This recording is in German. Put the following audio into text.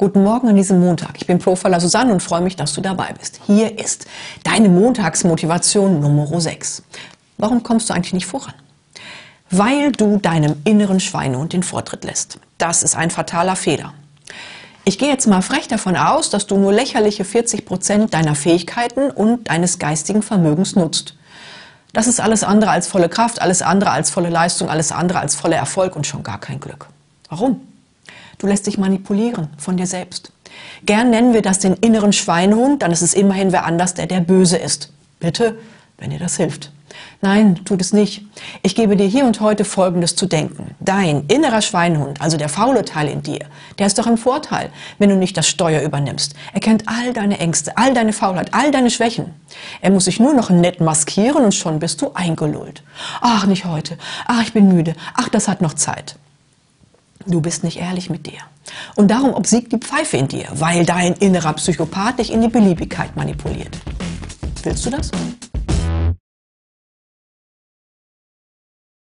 Guten Morgen an diesem Montag. Ich bin Profiler Susanne und freue mich, dass du dabei bist. Hier ist deine Montagsmotivation Nummer 6. Warum kommst du eigentlich nicht voran? Weil du deinem inneren Schweinehund den Vortritt lässt. Das ist ein fataler Fehler. Ich gehe jetzt mal frech davon aus, dass du nur lächerliche 40 Prozent deiner Fähigkeiten und deines geistigen Vermögens nutzt. Das ist alles andere als volle Kraft, alles andere als volle Leistung, alles andere als voller Erfolg und schon gar kein Glück. Warum? Du lässt dich manipulieren von dir selbst. Gern nennen wir das den inneren Schweinehund, dann ist es immerhin wer anders, der der Böse ist. Bitte, wenn dir das hilft. Nein, tut es nicht. Ich gebe dir hier und heute Folgendes zu denken. Dein innerer Schweinhund, also der faule Teil in dir, der ist doch im Vorteil, wenn du nicht das Steuer übernimmst. Er kennt all deine Ängste, all deine Faulheit, all deine Schwächen. Er muss sich nur noch nett maskieren und schon bist du eingelullt. Ach, nicht heute. Ach, ich bin müde. Ach, das hat noch Zeit. Du bist nicht ehrlich mit dir. Und darum obsiegt die Pfeife in dir, weil dein innerer Psychopath dich in die Beliebigkeit manipuliert. Willst du das?